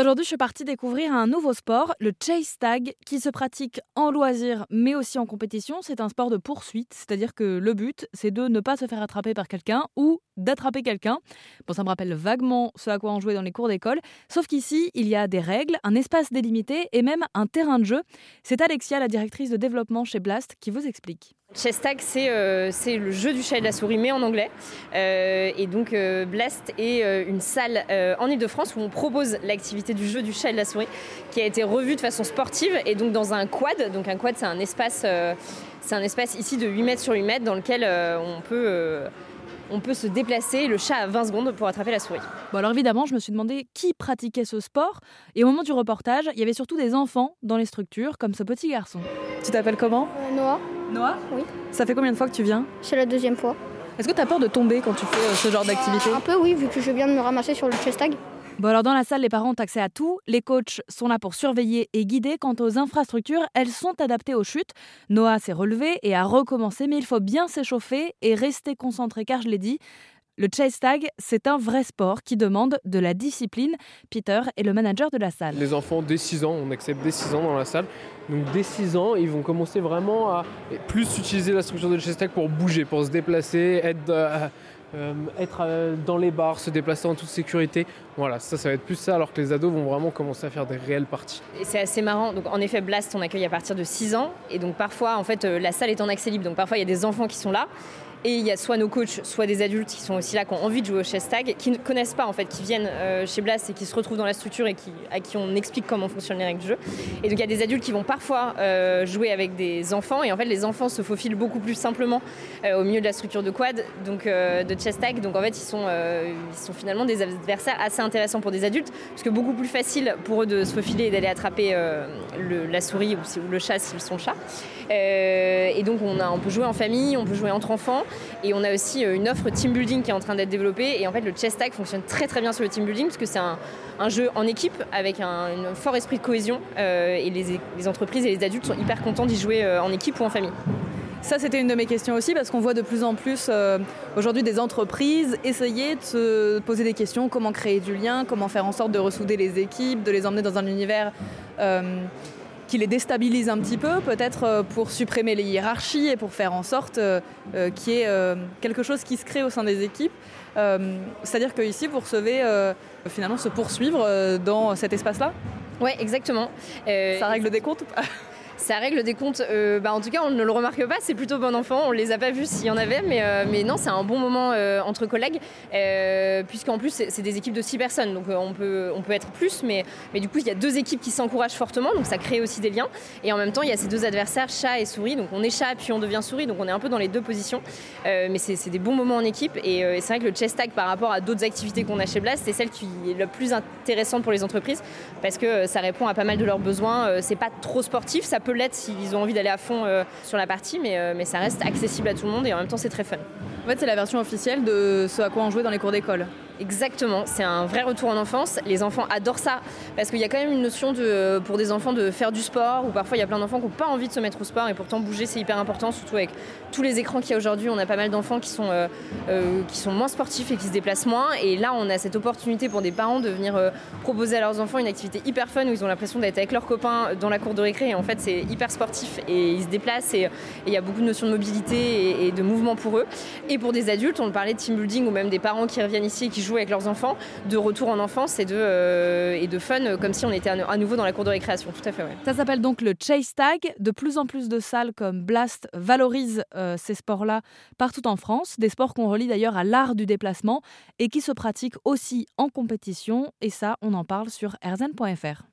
Aujourd'hui, je suis partie découvrir un nouveau sport, le chase tag, qui se pratique en loisir mais aussi en compétition. C'est un sport de poursuite, c'est-à-dire que le but, c'est de ne pas se faire attraper par quelqu'un ou d'attraper quelqu'un. Bon, ça me rappelle vaguement ce à quoi on jouait dans les cours d'école, sauf qu'ici, il y a des règles, un espace délimité et même un terrain de jeu. C'est Alexia, la directrice de développement chez Blast, qui vous explique. Chess Tag, euh, c'est le jeu du chat et de la souris, mais en anglais. Euh, et donc, euh, Blast est une salle en Ile-de-France où on propose l'activité du jeu du chat et de la souris, qui a été revue de façon sportive, et donc dans un quad. Donc, un quad, c'est un espace, c'est un espace ici de 8 mètres sur 8 mètres dans lequel on peut on peut se déplacer le chat à 20 secondes pour attraper la souris. Bon alors évidemment, je me suis demandé qui pratiquait ce sport et au moment du reportage, il y avait surtout des enfants dans les structures comme ce petit garçon. Tu t'appelles comment? Euh, Noah. Noah? Oui. Ça fait combien de fois que tu viens? C'est la deuxième fois. Est-ce que tu as peur de tomber quand tu fais euh, ce genre d'activité? Un peu oui, vu que je viens de me ramasser sur le chest tag. Bon alors dans la salle, les parents ont accès à tout. Les coachs sont là pour surveiller et guider. Quant aux infrastructures, elles sont adaptées aux chutes. Noah s'est relevé et a recommencé, mais il faut bien s'échauffer et rester concentré car je l'ai dit, le chase tag, c'est un vrai sport qui demande de la discipline. Peter est le manager de la salle. Les enfants dès 6 ans, on accepte dès 6 ans dans la salle. Donc dès 6 ans, ils vont commencer vraiment à plus utiliser la structure de chase tag pour bouger, pour se déplacer, être... Euh, euh, être euh, dans les bars, se déplacer en toute sécurité. Voilà, ça, ça va être plus ça, alors que les ados vont vraiment commencer à faire des réelles parties. Et c'est assez marrant. Donc, en effet, Blast, on accueille à partir de 6 ans. Et donc, parfois, en fait, la salle est en accès libre. Donc, parfois, il y a des enfants qui sont là. Et il y a soit nos coachs, soit des adultes qui sont aussi là, qui ont envie de jouer au chess tag, qui ne connaissent pas en fait, qui viennent euh, chez Blast et qui se retrouvent dans la structure et qui, à qui on explique comment fonctionnent les règles du jeu. Et donc il y a des adultes qui vont parfois euh, jouer avec des enfants et en fait les enfants se faufilent beaucoup plus simplement euh, au milieu de la structure de quad, donc de chess tag. Donc en fait ils sont, ils sont finalement des adversaires assez intéressants pour des adultes, parce que beaucoup plus facile pour eux de se faufiler et d'aller attraper la souris ou, le chat s'ils sont chats. et donc on, a, on peut jouer en famille, on peut jouer entre enfants. Et on a aussi euh, une offre team building qui est en train d'être développée. Et en fait, le chess tag fonctionne très très bien sur le team building parce que c'est un, jeu en équipe avec un, fort esprit de cohésion. Euh, et les, entreprises et les adultes sont hyper contents d'y jouer euh, en équipe ou en famille. Ça, c'était une de mes questions aussi, parce qu'on voit de plus en plus aujourd'hui des entreprises essayer de se poser des questions, comment créer du lien, comment faire en sorte de ressouder les équipes, de les emmener dans un univers qui les déstabilise un petit peu, peut-être euh, pour supprimer les hiérarchies et pour faire en sorte euh, euh, qu'il y ait quelque chose qui se crée au sein des équipes. C'est-à-dire qu'ici, vous recevez finalement se poursuivre dans cet espace-là? Oui, exactement. Ça règle des comptes ou pas? Ça règle des comptes. Euh, bah, en tout cas, on ne le remarque pas. C'est plutôt bon enfant. On les a pas vus s'il y en avait, mais, euh, non, c'est un bon moment euh, entre collègues, puisqu'en plus c'est des équipes de six personnes, donc on peut être plus, mais mais du coup il y a deux équipes qui s'encouragent fortement, donc ça crée aussi des liens. Et en même temps, il y a ces deux adversaires, chat et souris. Donc on est chat puis on devient souris, donc on est un peu dans les deux positions. mais c'est des bons moments en équipe. Et, c'est vrai que le chess tag par rapport à d'autres activités qu'on a chez Blast, c'est celle qui est la plus intéressante pour les entreprises parce que ça répond à pas mal de leurs besoins. c'est pas trop sportif, ça peut l'être s'ils ont envie d'aller à fond euh, sur la partie, mais, euh, mais ça reste accessible à tout le monde et en même temps c'est très fun. En fait, c'est la version officielle de ce à quoi on jouait dans les cours d'école. Exactement, c'est un vrai retour en enfance. Les enfants adorent ça parce qu'il y a quand même une notion pour des enfants de faire du sport ou parfois il y a plein d'enfants qui n'ont pas envie de se mettre au sport et pourtant bouger c'est hyper important, surtout avec tous les écrans qu'il y a aujourd'hui. On a pas mal d'enfants qui, sont euh, euh, qui sont moins sportifs et qui se déplacent moins. Et là, on a cette opportunité pour des parents de venir euh, proposer à leurs enfants une activité hyper fun où ils ont l'impression d'être avec leurs copains dans la cour de récré. Et en fait, c'est hyper sportif et ils se déplacent et il y a beaucoup de notions de mobilité et, et de mouvement pour eux. Et pour des adultes, on parlait de team building ou même des parents qui reviennent ici et qui jouent avec leurs enfants, de retour en enfance et de, euh, fun, comme si on était à nouveau dans la cour de récréation. Tout à fait, Ça s'appelle donc le Chase Tag. De plus en plus de salles comme Blast valorisent euh, ces sports-là partout en France. Des sports qu'on relie d'ailleurs à l'art du déplacement et qui se pratiquent aussi en compétition. Et ça, on en parle sur rzn.fr.